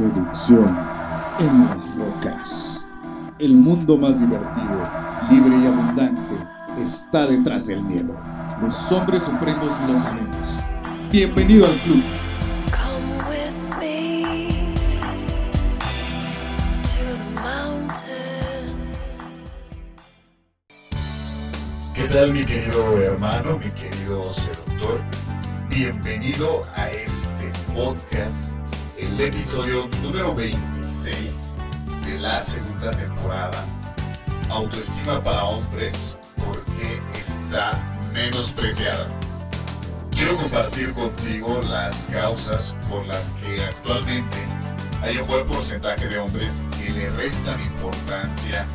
seducción en las rocas. El mundo más divertido, libre y abundante está detrás del miedo. Los hombres supremos lo sabemos. Bienvenido al club. ¿Qué tal mi querido hermano, mi querido seductor? Bienvenido a este podcast, el episodio número 26 de la segunda temporada. Autoestima para hombres porque está menospreciada. Quiero compartir contigo las causas por las que actualmente hay un buen porcentaje de hombres que le restan importancia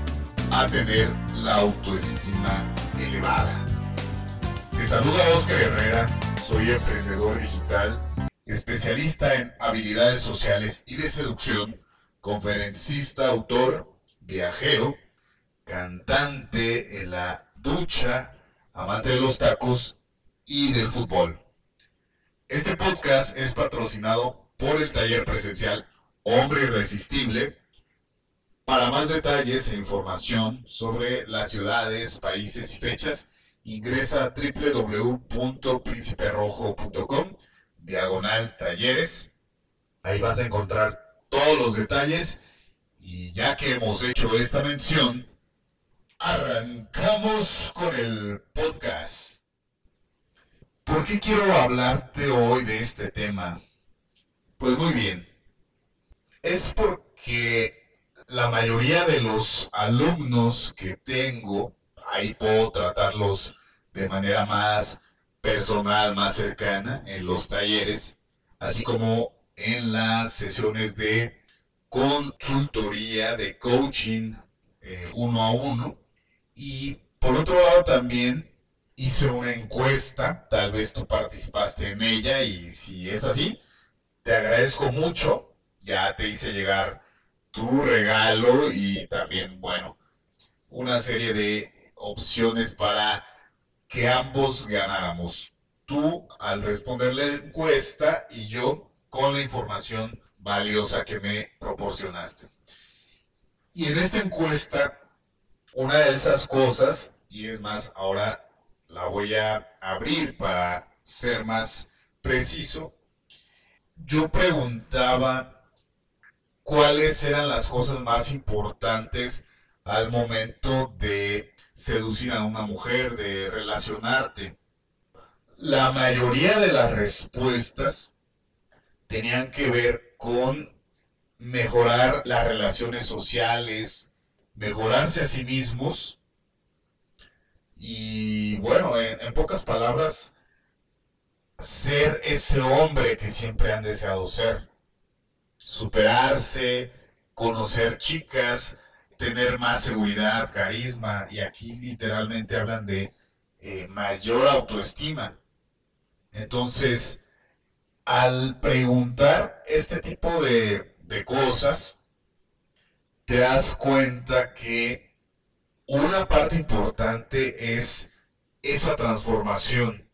a tener la autoestima elevada. Te saluda Oscar Herrera, soy emprendedor digital, especialista en habilidades sociales y de seducción, conferencista, autor, viajero, cantante en la ducha, amante de los tacos y del fútbol. Este podcast es patrocinado por el taller presencial Hombre Irresistible. Para más detalles e información sobre las ciudades, países y fechas, ingresa a www.principerrojo.com, diagonal talleres. Ahí vas a encontrar todos los detalles. Y ya que hemos hecho esta mención, arrancamos con el podcast. ¿Por qué quiero hablarte hoy de este tema? Pues muy bien. Es porque la mayoría de los alumnos que tengo, ahí puedo tratarlos de manera más personal, más cercana, en los talleres, así como en las sesiones de consultoría, de coaching eh, uno a uno. Y por otro lado también hice una encuesta, tal vez tú participaste en ella y si es así, te agradezco mucho, ya te hice llegar tu regalo y también, bueno, una serie de opciones para que ambos ganáramos. Tú al responder la encuesta y yo con la información valiosa que me proporcionaste. Y en esta encuesta, una de esas cosas, y es más, ahora la voy a abrir para ser más preciso, yo preguntaba cuáles eran las cosas más importantes al momento de seducir a una mujer, de relacionarte. La mayoría de las respuestas tenían que ver con mejorar las relaciones sociales, mejorarse a sí mismos y bueno, en, en pocas palabras, ser ese hombre que siempre han deseado ser superarse, conocer chicas, tener más seguridad, carisma, y aquí literalmente hablan de eh, mayor autoestima. Entonces, al preguntar este tipo de, de cosas, te das cuenta que una parte importante es esa transformación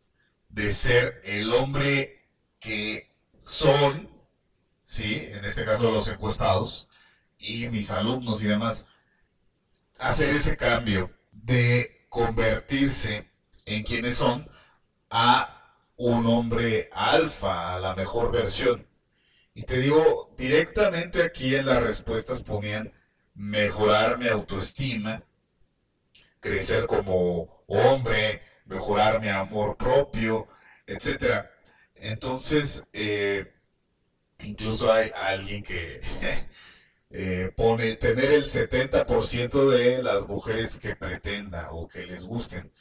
de ser el hombre que son ¿sí? En este caso los encuestados y mis alumnos y demás, hacer ese cambio de convertirse en quienes son a un hombre alfa, a la mejor versión. Y te digo, directamente aquí en las respuestas ponían mejorar mi autoestima, crecer como hombre, mejorar mi amor propio, etc. Entonces, eh, Incluso hay alguien que eh, pone tener el 70% de las mujeres que pretenda o que les gusten.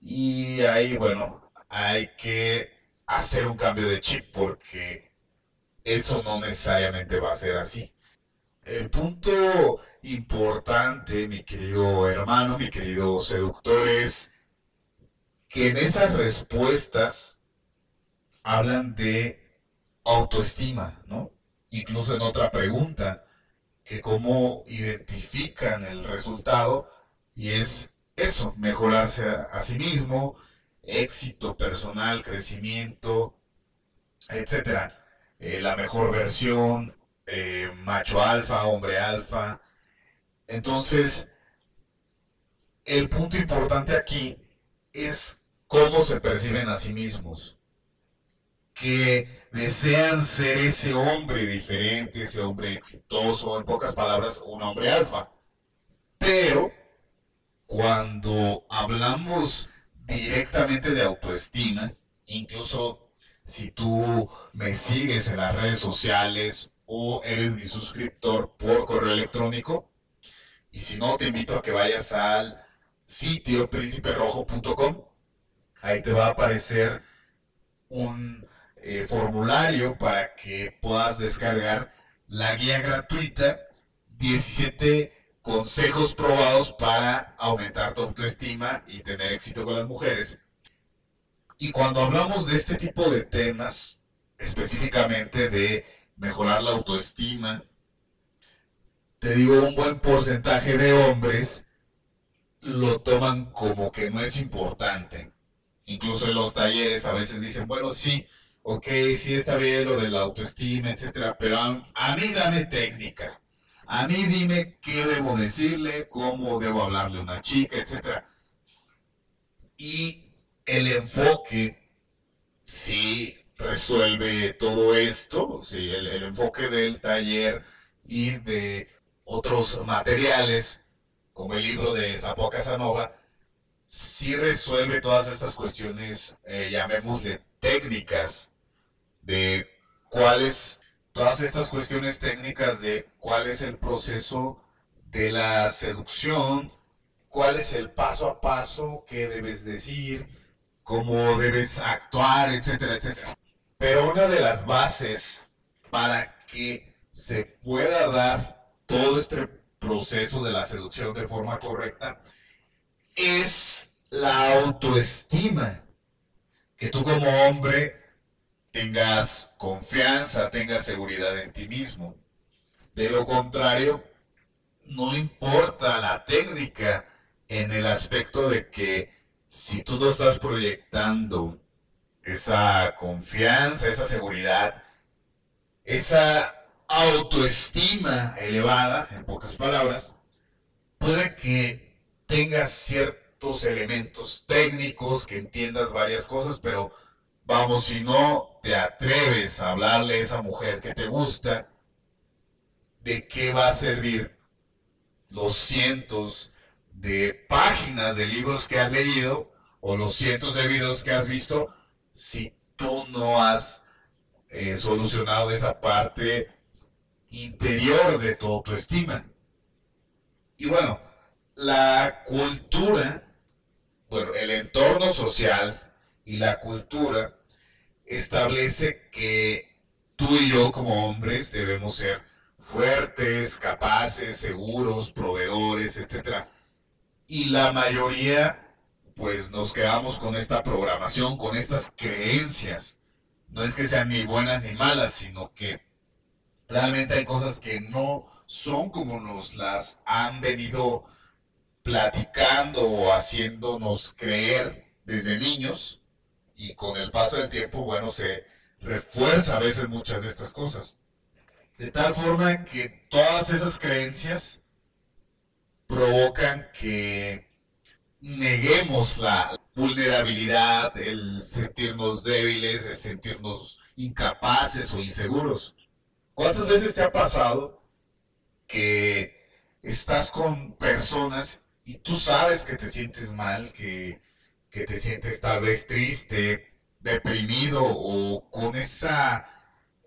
Y ahí, bueno, hay que hacer un cambio de chip porque eso no necesariamente va a ser así. El punto importante, mi querido hermano, mi querido seductor, es que en esas respuestas hablan de autoestima, ¿no? Incluso en otra pregunta, que cómo identifican el resultado, y es eso, mejorarse a, sí mismo, éxito personal, crecimiento, etcétera, eh, la mejor versión, eh, macho alfa, hombre alfa. Entonces, el punto importante aquí es cómo se perciben a sí mismos. Que desean ser ese hombre diferente, ese hombre exitoso, en pocas palabras, un hombre alfa. Pero cuando hablamos directamente de autoestima, incluso si tú me sigues en las redes sociales o eres mi suscriptor por correo electrónico, y si no, te invito a que vayas al sitio prínciperojo.com. Ahí te va a aparecer un eh, formulario para que puedas descargar la guía gratuita 17 consejos probados para aumentar tu autoestima y tener éxito con las mujeres. Y cuando hablamos de este tipo de temas, específicamente de mejorar la autoestima, te digo, un buen porcentaje de hombres lo toman como que no es importante. Incluso en los talleres a veces dicen, bueno, sí, ok, sí está bien lo de la autoestima, etcétera, pero a, mí dame técnica. A mí dime qué debo decirle, cómo debo hablarle a una chica, etcétera. Y el enfoque sí resuelve todo esto, sí, el, enfoque del taller y de otros materiales como el libro de Zapoa Casanova, sí resuelve todas estas cuestiones, eh, llamémosle técnicas, de cuáles, todas estas cuestiones técnicas de cuál es el proceso de la seducción, cuál es el paso a paso que debes decir, cómo debes actuar, etcétera, etcétera. Pero una de las bases para que se pueda dar todo este proceso de la seducción de forma correcta es la autoestima. Que tú como hombre tengas confianza, tengas seguridad en ti mismo. De lo contrario, no importa la técnica en el aspecto de que si tú no estás proyectando esa confianza, esa seguridad, esa autoestima elevada, en pocas palabras, puede que tengas ciertos elementos técnicos, que entiendas varias cosas, pero vamos, si no te atreves a hablarle a esa mujer que te gusta, ¿de qué va a servir los cientos de páginas de libros que has leído o los cientos de videos que has visto si tú no has eh, solucionado esa parte interior de tu autoestima. Y bueno, la cultura, bueno, el entorno social y la cultura establece que tú y yo como hombres debemos ser fuertes, capaces, seguros, proveedores, etc. Y la mayoría, pues nos quedamos con esta programación, con estas creencias. No es que sean ni buenas ni malas, sino que realmente hay cosas que no son como nos las han venido platicando o haciéndonos creer desde niños y con el paso del tiempo, bueno, se refuerza a veces muchas de estas cosas. De tal forma que todas esas creencias provocan que neguemos la vulnerabilidad, el sentirnos débiles, el sentirnos incapaces o inseguros. ¿Cuántas veces te ha pasado que estás con personas y tú sabes que te sientes mal, que, que te sientes tal vez triste, deprimido o con esa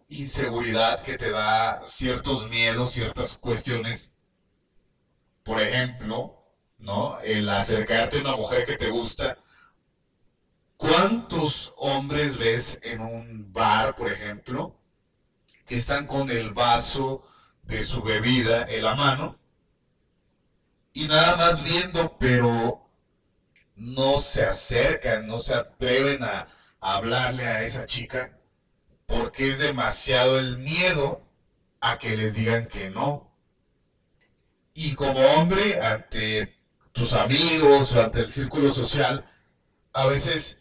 inseguridad que te da ciertos miedos, ciertas cuestiones? Por ejemplo, ¿no? El acercarte a una mujer que te gusta. ¿Cuántos hombres ves en un bar, por ejemplo, que están con el vaso de su bebida en la mano y nada más viendo, pero no se acercan, no se atreven a, hablarle a esa chica porque es demasiado el miedo a que les digan que no. Y como hombre, ante tus amigos ante el círculo social, a veces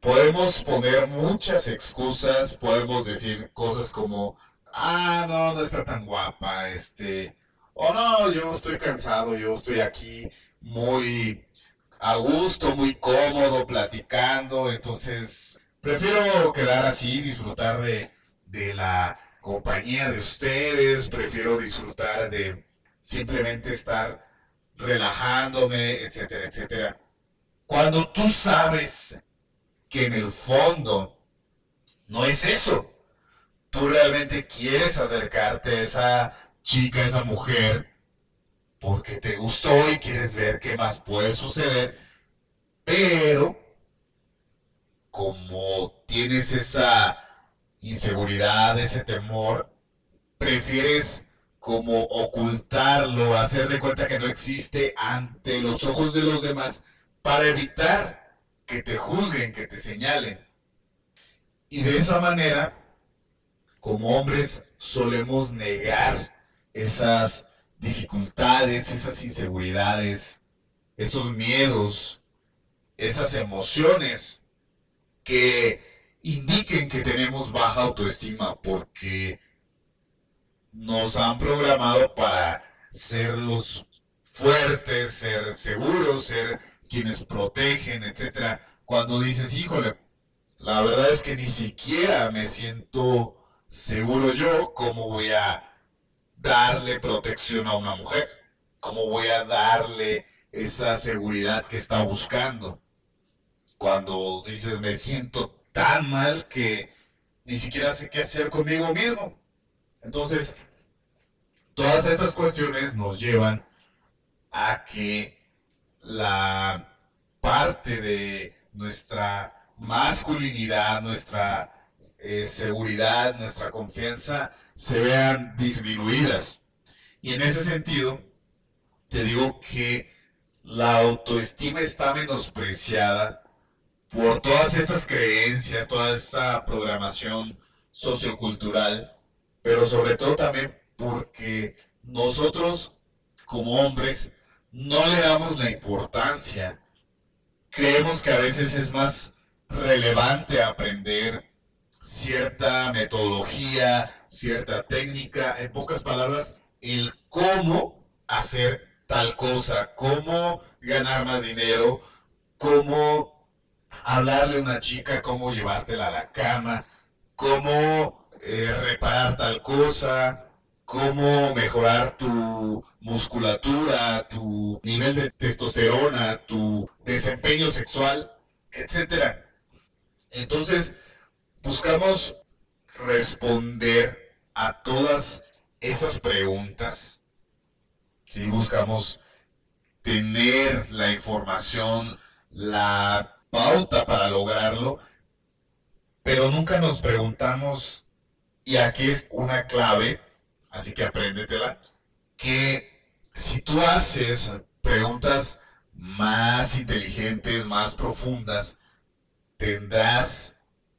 podemos poner muchas excusas, podemos decir cosas como, ah, no, no está tan guapa, este, o no, yo estoy cansado, yo estoy aquí muy a gusto, muy cómodo, platicando, entonces prefiero quedar así, disfrutar de, de la compañía de ustedes, prefiero disfrutar de simplemente estar relajándome, etcétera, etcétera. Cuando tú sabes que en el fondo no es eso, tú realmente quieres acercarte a esa chica, a esa mujer, porque te gustó y quieres ver qué más puede suceder, pero como tienes esa inseguridad, ese temor, prefieres como ocultarlo, hacer de cuenta que no existe ante los ojos de los demás para evitar que te juzguen, que te señalen. Y de esa manera, como hombres, solemos negar esas dificultades, esas inseguridades, esos miedos, esas emociones que indiquen que tenemos baja autoestima porque nos han programado para ser los fuertes, ser seguros, ser quienes protegen, etcétera. Cuando dices, híjole, la verdad es que ni siquiera me siento seguro yo, ¿cómo voy a darle protección a una mujer? ¿Cómo voy a darle esa seguridad que está buscando? Cuando dices, me siento tan mal que ni siquiera sé qué hacer conmigo mismo. Entonces, todas estas cuestiones nos llevan a que la parte de nuestra masculinidad, nuestra eh, seguridad, nuestra confianza se vean disminuidas. Y en ese sentido, te digo que la autoestima está menospreciada por todas estas creencias, toda esa programación sociocultural, pero sobre todo también porque nosotros como hombres no le damos la importancia. Creemos que a veces es más relevante aprender cierta metodología, cierta técnica, en pocas palabras, el cómo hacer tal cosa, cómo ganar más dinero, cómo hablarle a una chica, cómo llevártela a la cama, cómo eh, reparar tal cosa, cómo mejorar tu musculatura, tu nivel de testosterona, tu desempeño sexual, etc. Entonces, buscamos responder a todas esas preguntas. Si buscamos tener la información, la pauta para lograrlo, pero nunca nos preguntamos, y aquí es una clave, así que apréndetela, que si tú haces preguntas más inteligentes, más profundas, tendrás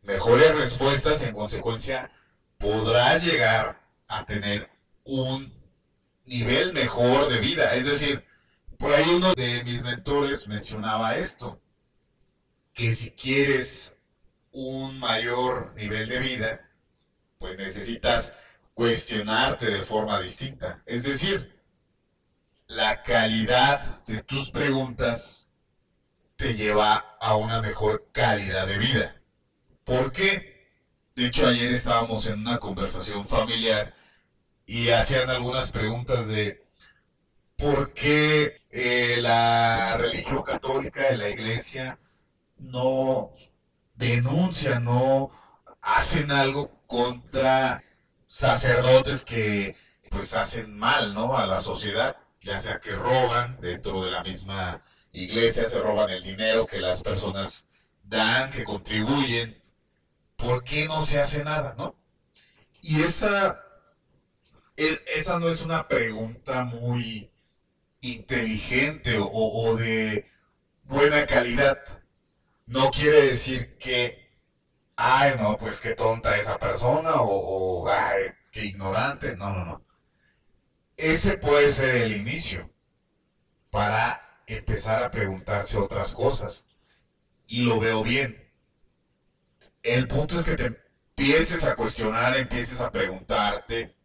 mejores respuestas, en consecuencia podrás llegar a tener un nivel mejor de vida. Es decir, por ahí uno de mis mentores mencionaba esto, que si quieres un mayor nivel de vida, pues necesitas cuestionarte de forma distinta. Es decir, la calidad de tus preguntas te lleva a una mejor calidad de vida. ¿Por qué? De hecho, ayer estábamos en una conversación familiar y hacían algunas preguntas de por qué eh, la religión católica de la iglesia no denuncia, no hacen algo contra sacerdotes que pues hacen mal, ¿no? A la sociedad, ya sea que roban dentro de la misma iglesia, se roban el dinero que las personas dan, que contribuyen. ¿Por qué no se hace nada, no? Y esa, e, esa no es una pregunta muy inteligente o, o de buena calidad. No quiere decir que ay, no, pues qué tonta esa persona o, ay, qué ignorante. No, no, no. Ese puede ser el inicio para empezar a preguntarse otras cosas. Y lo veo bien. El punto es que te empieces a cuestionar, empieces a preguntarte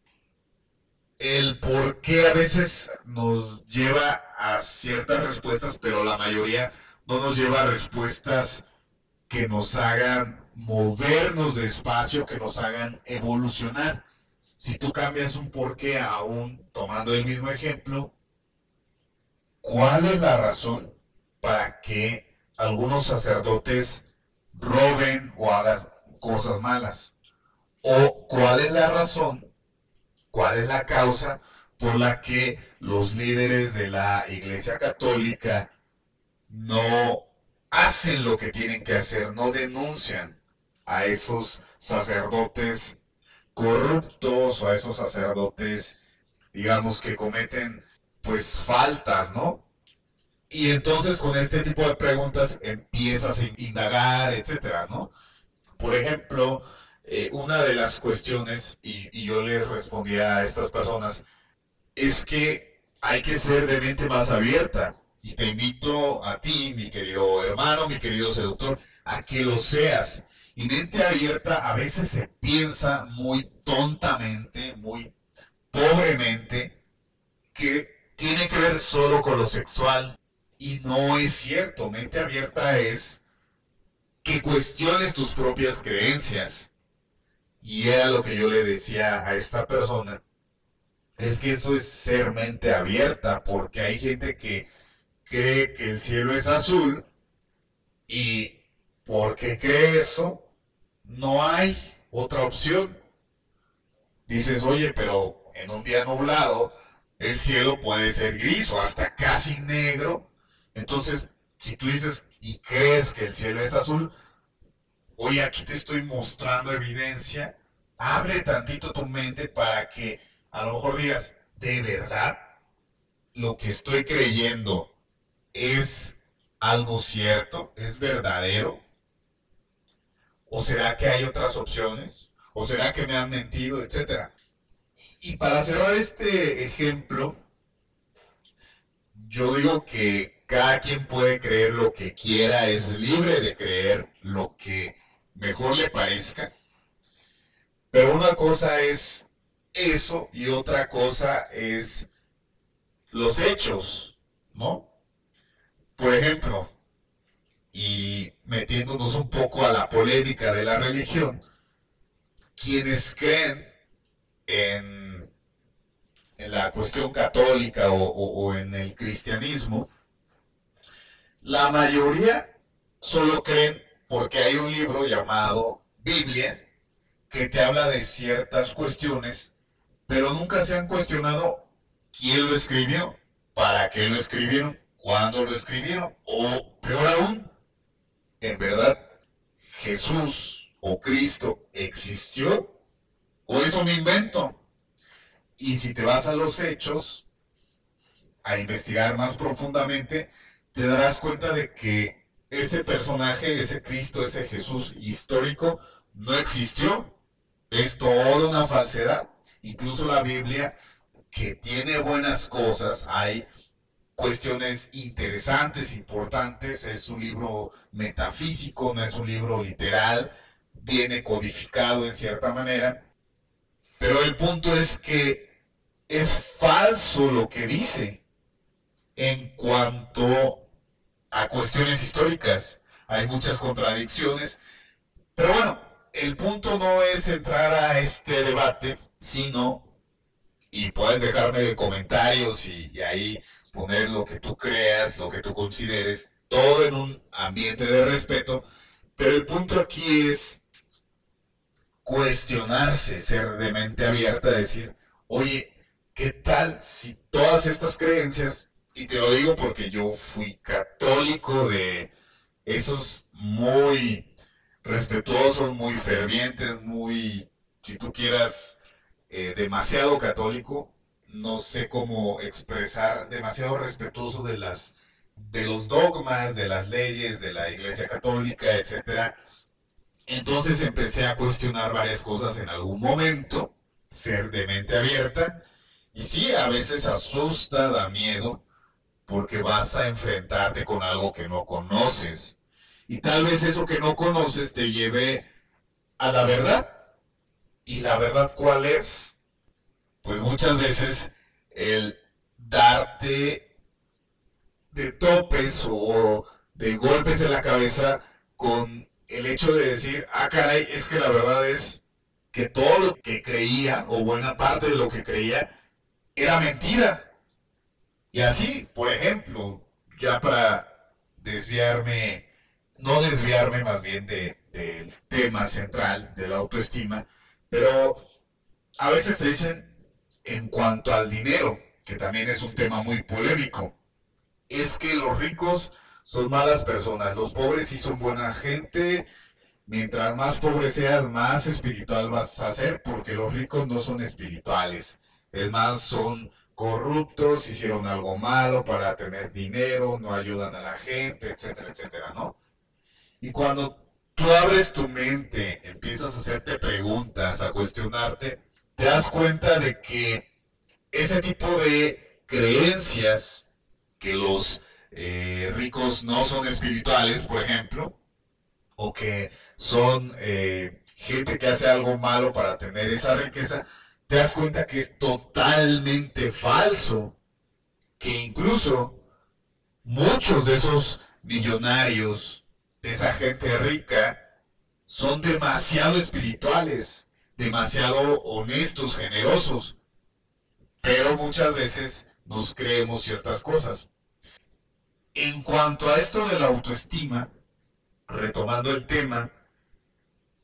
el por qué a veces nos lleva a ciertas respuestas, pero la mayoría no nos lleva a respuestas que nos hagan movernos despacio, que nos hagan evolucionar. Si tú cambias un por qué aún tomando el mismo ejemplo, ¿cuál es la razón para que algunos sacerdotes roben o hagan cosas malas? ¿O cuál es la razón, cuál es la causa por la que los líderes de la Iglesia Católica no hacen lo que tienen que hacer, no denuncian a esos sacerdotes corruptos o a esos sacerdotes, digamos, que cometen pues faltas, ¿no? Y entonces con este tipo de preguntas empiezas a indagar, etcétera, ¿no? Por ejemplo, eh, una de las cuestiones, y, y yo les respondía a estas personas, es que hay que ser de mente más abierta. Y te invito a ti, mi querido hermano, mi querido seductor, a que lo seas. Y mente abierta a veces se piensa muy tontamente, muy pobremente, que tiene que ver solo con lo sexual. Y no es cierto. Mente abierta es que cuestiones tus propias creencias. Y era lo que yo le decía a esta persona. Es que eso es ser mente abierta, porque hay gente que cree que el cielo es azul y porque cree eso, no hay otra opción. Dices, oye, pero en un día nublado el cielo puede ser gris o hasta casi negro. Entonces, si tú dices y crees que el cielo es azul, oye, aquí te estoy mostrando evidencia. Abre tantito tu mente para que a lo mejor digas, de verdad, lo que estoy creyendo es algo cierto, es verdadero. ¿O será que hay otras opciones? ¿O será que me han mentido, etcétera? Y para cerrar este ejemplo, yo digo que cada quien puede creer lo que quiera, es libre de creer lo que mejor le parezca. Pero una cosa es eso y otra cosa es los hechos, ¿no? Por ejemplo, y metiéndonos un poco a la polémica de la religión, quienes creen en, la cuestión católica o en el cristianismo, la mayoría solo creen porque hay un libro llamado Biblia que te habla de ciertas cuestiones, pero nunca se han cuestionado quién lo escribió, para qué lo escribieron, cuándo lo escribieron, o peor aún, en verdad Jesús o Cristo existió o es un invento. Y si te vas a los hechos, a investigar más profundamente, te darás cuenta de que ese personaje, ese Cristo, ese Jesús histórico, no existió. Es toda una falsedad. Incluso la Biblia, que tiene buenas cosas, hay cuestiones interesantes, importantes. Es un libro metafísico, no es un libro literal, viene codificado en cierta manera. Pero el punto es que es falso lo que dice en cuanto a cuestiones históricas. Hay muchas contradicciones. Pero bueno, el punto no es entrar a este debate, sino, y puedes dejarme comentarios y, ahí poner lo que tú creas, lo que tú consideres, todo en un ambiente de respeto, pero el punto aquí es cuestionarse, ser de mente abierta, decir, oye, ¿qué tal si todas estas creencias, y te lo digo porque yo fui católico de esos muy respetuosos, muy fervientes, muy, si tú quieras, eh, demasiado católico, no sé cómo expresar, demasiado respetuoso de las de los dogmas, de las leyes de la Iglesia Católica, etcétera. Entonces empecé a cuestionar varias cosas en algún momento, ser de mente abierta, y sí, a veces asusta, da miedo, porque vas a enfrentarte con algo que no conoces. Y tal vez eso que no conoces te lleve a la verdad, Y la verdad, ¿cuál es? Pues muchas veces el darte de topes o de golpes en la cabeza con el hecho de decir, ah, caray, es que la verdad es que todo lo que creía, o buena parte de lo que creía, era mentira. Y así, por ejemplo, ya para desviarme, no desviarme más bien de, del tema central de la autoestima, pero a veces te dicen en cuanto al dinero, que también es un tema muy polémico, es que los ricos son malas personas, los pobres sí son buena gente, mientras más pobre seas, más espiritual vas a ser, porque los ricos no son espirituales, es más, son corruptos, hicieron algo malo para tener dinero, no ayudan a la gente, etcétera, etcétera, ¿no? Y cuando tú abres tu mente, empiezas a hacerte preguntas, a cuestionarte, te das cuenta de que ese tipo de creencias que los eh, ricos no son espirituales, por ejemplo, o que son eh, gente que hace algo malo para tener esa riqueza, te das cuenta que es totalmente falso, que incluso muchos de esos millonarios, de esa gente rica, son demasiado espirituales, demasiado honestos, generosos, pero muchas veces nos creemos ciertas cosas. En cuanto a esto de la autoestima, retomando el tema,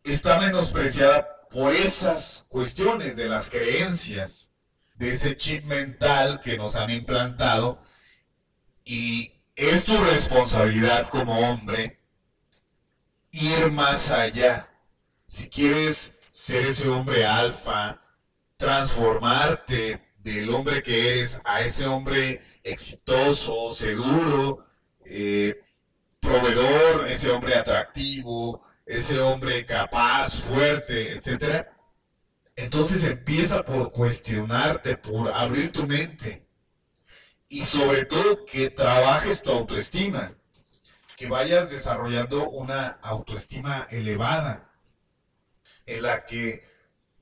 está menospreciada por esas cuestiones de las creencias, de ese chip mental que nos han implantado y es tu responsabilidad como hombre ir más allá. Si quieres ser ese hombre alfa, transformarte del hombre que eres a ese hombre exitoso, seguro, eh, proveedor, ese hombre atractivo, ese hombre capaz, fuerte, etc. Entonces empieza por cuestionarte, por abrir tu mente y sobre todo que trabajes tu autoestima, que vayas desarrollando una autoestima elevada, en la que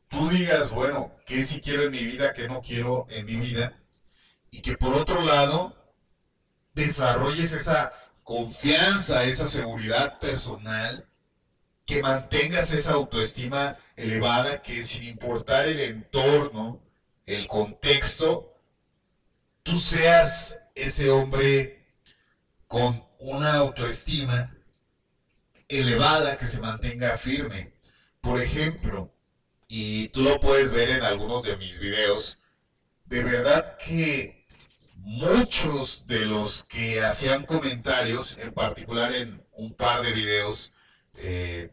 tú digas, bueno, ¿qué sí quiero en mi vida, qué no quiero en mi vida? Y que por otro lado, desarrolles esa confianza, esa seguridad personal, que mantengas esa autoestima elevada, que sin importar el entorno, el contexto, tú seas ese hombre con una autoestima elevada que se mantenga firme. Por ejemplo, y tú lo puedes ver en algunos de mis videos, de verdad que muchos de los que hacían comentarios, en particular en un par de videos, eh,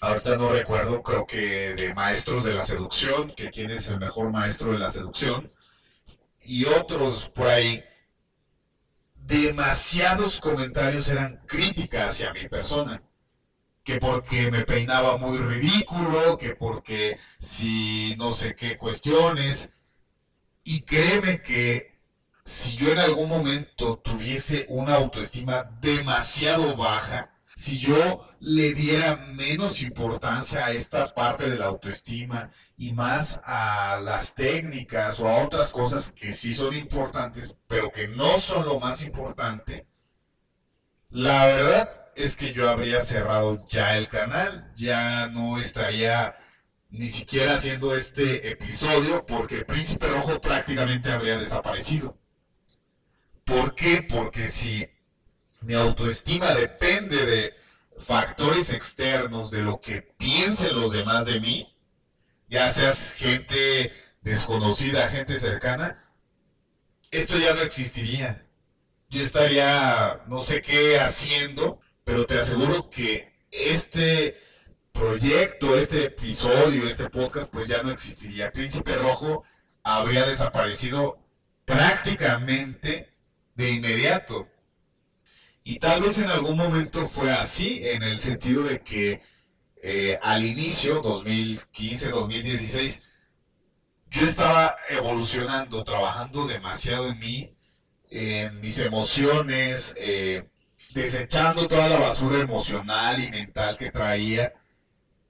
ahorita no recuerdo, creo que de maestros de la seducción, que quién es el mejor maestro de la seducción, y otros por ahí, demasiados comentarios eran críticas hacia mi persona. Que porque me peinaba muy ridículo, que porque si no sé qué cuestiones. Y créeme que si yo en algún momento tuviese una autoestima demasiado baja, si yo le diera menos importancia a esta parte de la autoestima y más a las técnicas o a otras cosas que sí son importantes, pero que no son lo más importante, la verdad es que yo habría cerrado ya el canal, ya no estaría ni siquiera haciendo este episodio porque Príncipe Rojo prácticamente habría desaparecido. ¿Por qué? Porque si mi autoestima depende de factores externos, de lo que piensen los demás de mí, ya seas gente desconocida, gente cercana, esto ya no existiría. Yo estaría no sé qué haciendo, pero te aseguro que este proyecto, este episodio, este podcast, pues ya no existiría. Príncipe Rojo habría desaparecido prácticamente de inmediato. Y tal vez en algún momento fue así, en el sentido de que eh, al inicio, 2015, 2016, yo estaba evolucionando, trabajando demasiado en mí, en mis emociones, eh, desechando toda la basura emocional y mental que traía.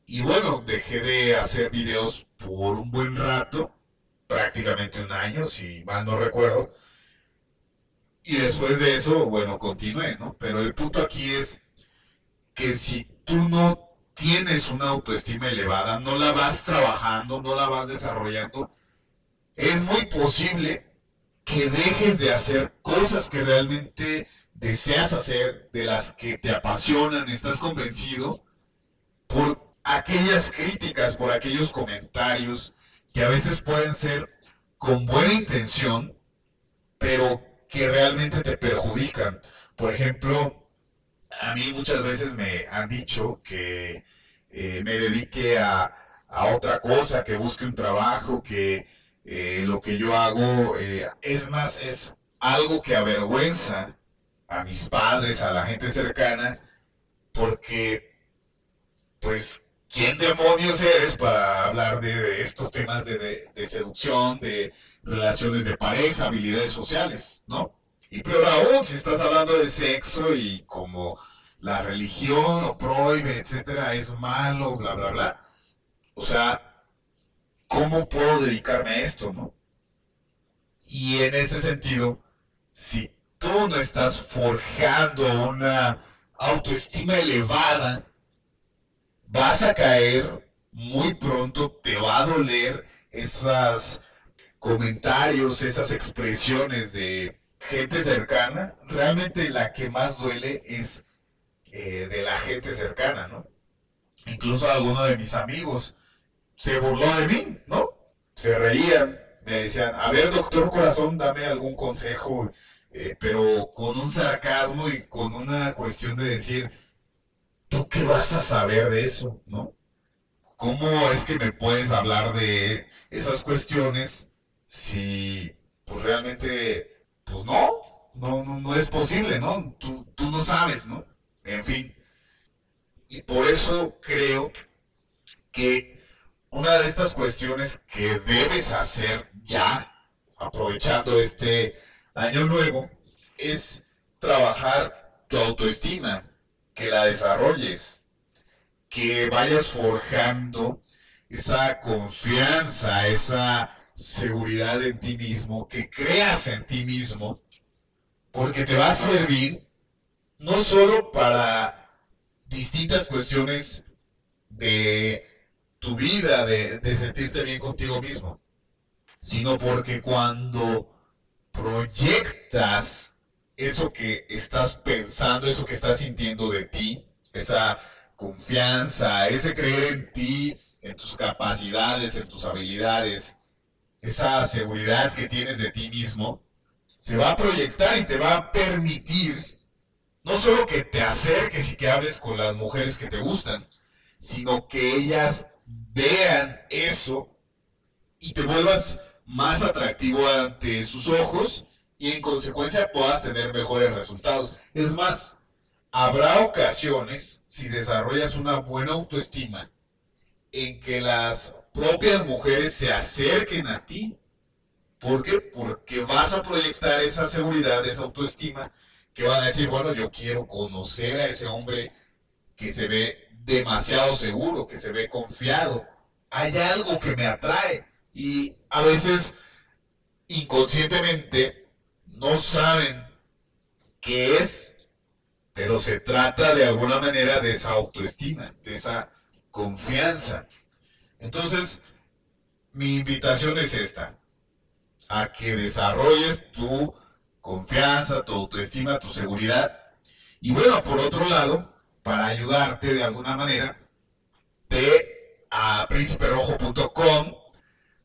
Y bueno, dejé de hacer videos por un buen rato, prácticamente un año, si mal no recuerdo. Y después de eso, bueno, continué, ¿no? Pero el punto aquí es que si tú no tienes una autoestima elevada, no la vas trabajando, no la vas desarrollando, es muy posible que dejes de hacer cosas que realmente deseas hacer, de las que te apasionan, estás convencido, por aquellas críticas, por aquellos comentarios que a veces pueden ser con buena intención, pero que realmente te perjudican. Por ejemplo, a mí muchas veces me han dicho que eh, me dedique a, a, otra cosa, que busque un trabajo, que eh, lo que yo hago eh, es más, es algo que avergüenza a mis padres, a la gente cercana, porque, pues, ¿quién demonios eres para hablar de, estos temas de, de, seducción, de relaciones de pareja, habilidades sociales, ¿no? Y peor aún, si estás hablando de sexo y como la religión lo prohíbe, etcétera, es malo, bla, bla, bla. O sea, ¿cómo puedo dedicarme a esto, no? Y en ese sentido, si tú no estás forjando una autoestima elevada, vas a caer muy pronto, te va a doler esos comentarios, esas expresiones de gente cercana. Realmente la que más duele es eh, de la gente cercana, ¿no? Incluso alguno de mis amigos se burló de mí, ¿no? Se reían, me decían, a ver, doctor corazón, dame algún consejo eh, pero con un sarcasmo y con una cuestión de decir, ¿tú qué vas a saber de eso? ¿No? ¿Cómo es que me puedes hablar de esas cuestiones si pues realmente, pues no, no, no, es posible, ¿no? Tú, tú no sabes, ¿no? En fin. Y por eso creo que una de estas cuestiones que debes hacer ya, aprovechando este año nuevo es trabajar tu autoestima, que la desarrolles, que vayas forjando esa confianza, esa seguridad en ti mismo, que creas en ti mismo, porque te va a servir no solo para distintas cuestiones de tu vida, de, de sentirte bien contigo mismo, sino porque cuando proyectas eso que estás pensando, eso que estás sintiendo de ti, esa confianza, ese creer en ti, en tus capacidades, en tus habilidades, esa seguridad que tienes de ti mismo, se va a proyectar y te va a permitir no solo que te acerques y que hables con las mujeres que te gustan, sino que ellas vean eso y te vuelvas más atractivo ante sus ojos y en consecuencia puedas tener mejores resultados. Es más, habrá ocasiones, si desarrollas una buena autoestima, en que las propias mujeres se acerquen a ti. ¿Por qué? Porque vas a proyectar esa seguridad, esa autoestima, que van a decir, bueno, yo quiero conocer a ese hombre que se ve demasiado seguro, que se ve confiado. Hay algo que me atrae y a veces inconscientemente no saben qué es, pero se trata de alguna manera de esa autoestima, de esa confianza. Entonces, mi invitación es esta, a que desarrolles tu confianza, tu autoestima, tu seguridad. Y bueno, por otro lado, para ayudarte de alguna manera, ve a prínciperojo.com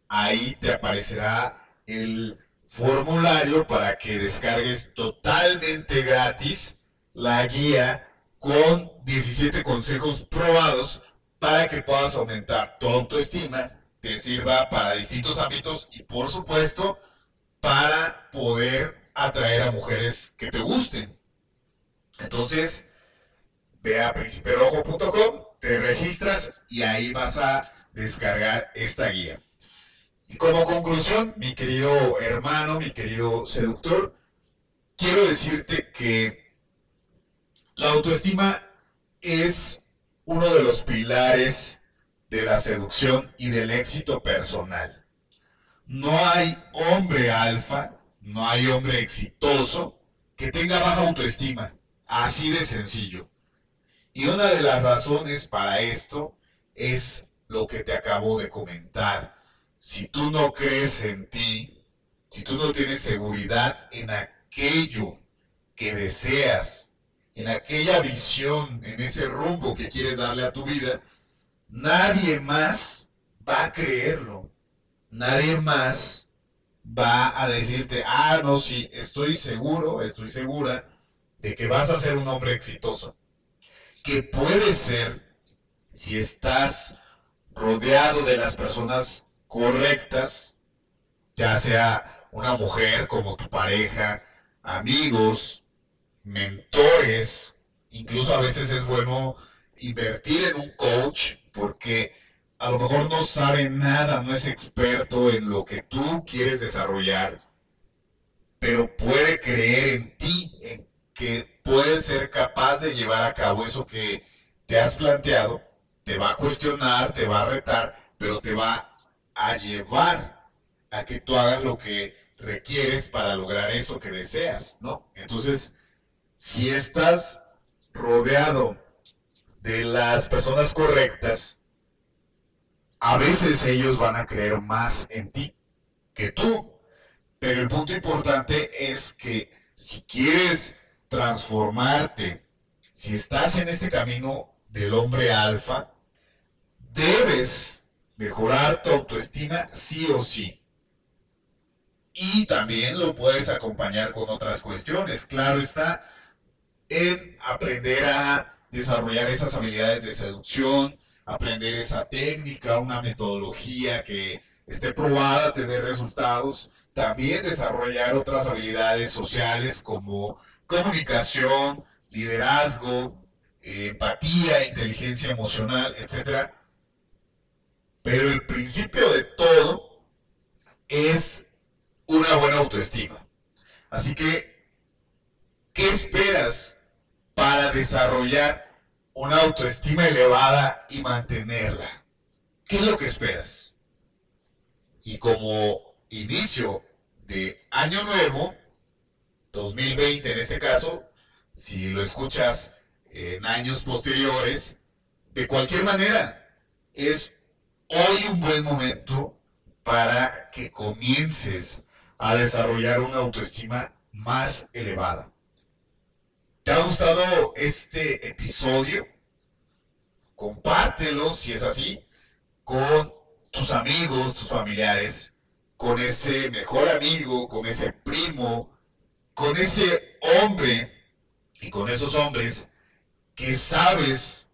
ahí te aparecerá el formulario para que descargues totalmente gratis la guía con 17 consejos probados para que puedas aumentar tu autoestima, te sirva para distintos ámbitos y por supuesto para poder atraer a mujeres que te gusten. Entonces, ve a principerojo.com, te registras y ahí vas a descargar esta guía. Y como conclusión, mi querido hermano, mi querido seductor, quiero decirte que la autoestima es uno de los pilares de la seducción y del éxito personal. No hay hombre alfa, no hay hombre exitoso que tenga baja autoestima. Así de sencillo. Y una de las razones para esto es lo que te acabo de comentar. Si tú no crees en ti, si tú no tienes seguridad en aquello que deseas, en aquella visión, en ese rumbo que quieres darle a tu vida, nadie más va a creerlo. Nadie más va a decirte, ah, no, sí, estoy seguro, estoy segura de que vas a ser un hombre exitoso. Que puede ser, si estás rodeado de las personas correctas, ya sea una mujer como tu pareja, amigos, mentores, incluso a veces es bueno invertir en un coach porque a lo mejor no sabe nada, no es experto en lo que tú quieres desarrollar, pero puede creer en ti, en que puedes ser capaz de llevar a cabo eso que te has planteado, te va a cuestionar, te va a retar, pero te va a llevar a que tú hagas lo que requieres para lograr eso que deseas, ¿no? Entonces, si estás rodeado de las personas correctas, a veces ellos van a creer más en ti que tú. Pero el punto importante es que si quieres transformarte, si estás en este camino del hombre alfa, debes mejorar tu autoestima sí o sí. Y también lo puedes acompañar con otras cuestiones. Claro está, en aprender a desarrollar esas habilidades de seducción, aprender esa técnica, una metodología que esté probada, tener resultados. También desarrollar otras habilidades sociales como comunicación, liderazgo, empatía, inteligencia emocional, etc. Pero el principio de todo es una buena autoestima. Así que, ¿qué esperas para desarrollar una autoestima elevada y mantenerla? ¿Qué es lo que esperas? Y como inicio de año nuevo, 2020 en este caso, si lo escuchas en años posteriores, de cualquier manera, es hoy un buen momento para que comiences a desarrollar una autoestima más elevada. ¿Te ha gustado este episodio? Compártelo si es así con tus amigos, tus familiares, con ese mejor amigo, con ese primo, con ese hombre y con esos hombres que sabes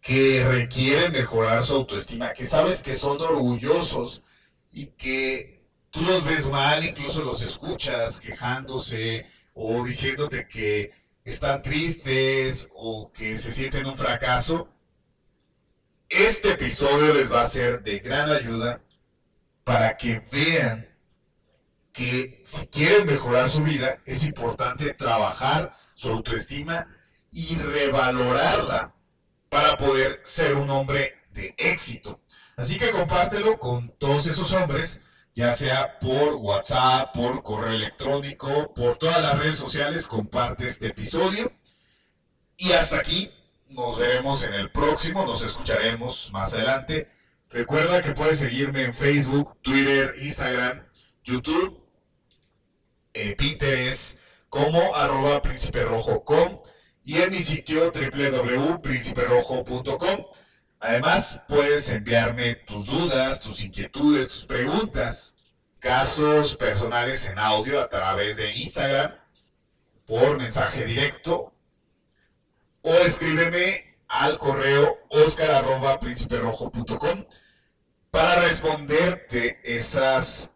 que requieren mejorar su autoestima, que sabes que son orgullosos y que tú los ves mal, incluso los escuchas quejándose o diciéndote que están tristes o que se sienten un fracaso, este episodio les va a ser de gran ayuda para que vean que si quieren mejorar su vida, es importante trabajar su autoestima y revalorarla para poder ser un hombre de éxito. Así que compártelo con todos esos hombres, ya sea por WhatsApp, por correo electrónico, por todas las redes sociales, comparte este episodio. Y hasta aquí, nos veremos en el próximo, nos escucharemos más adelante. Recuerda que puedes seguirme en Facebook, Twitter, Instagram, YouTube eh, Pinterest como arroba prínciperrojo.com y en mi sitio www.prínciperojo.com. Además, puedes enviarme tus dudas, tus inquietudes, tus preguntas, casos personales en audio a través de Instagram, por mensaje directo, o escríbeme al correo oscar.prínciperojo.com para responderte esas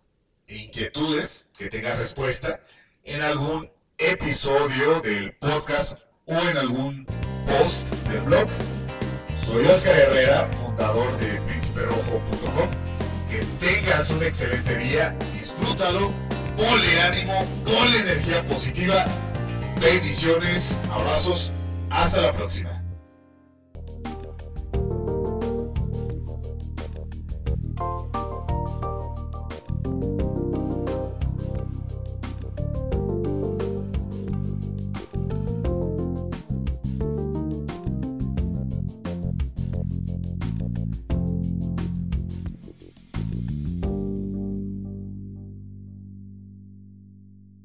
inquietudes que tengas respuesta en algún episodio del podcast o en algún post del blog. Soy Oscar Herrera, fundador de prínciperojo.com. Que tengas un excelente día, disfrútalo, ponle ánimo, ponle energía positiva. Bendiciones, abrazos, hasta la próxima.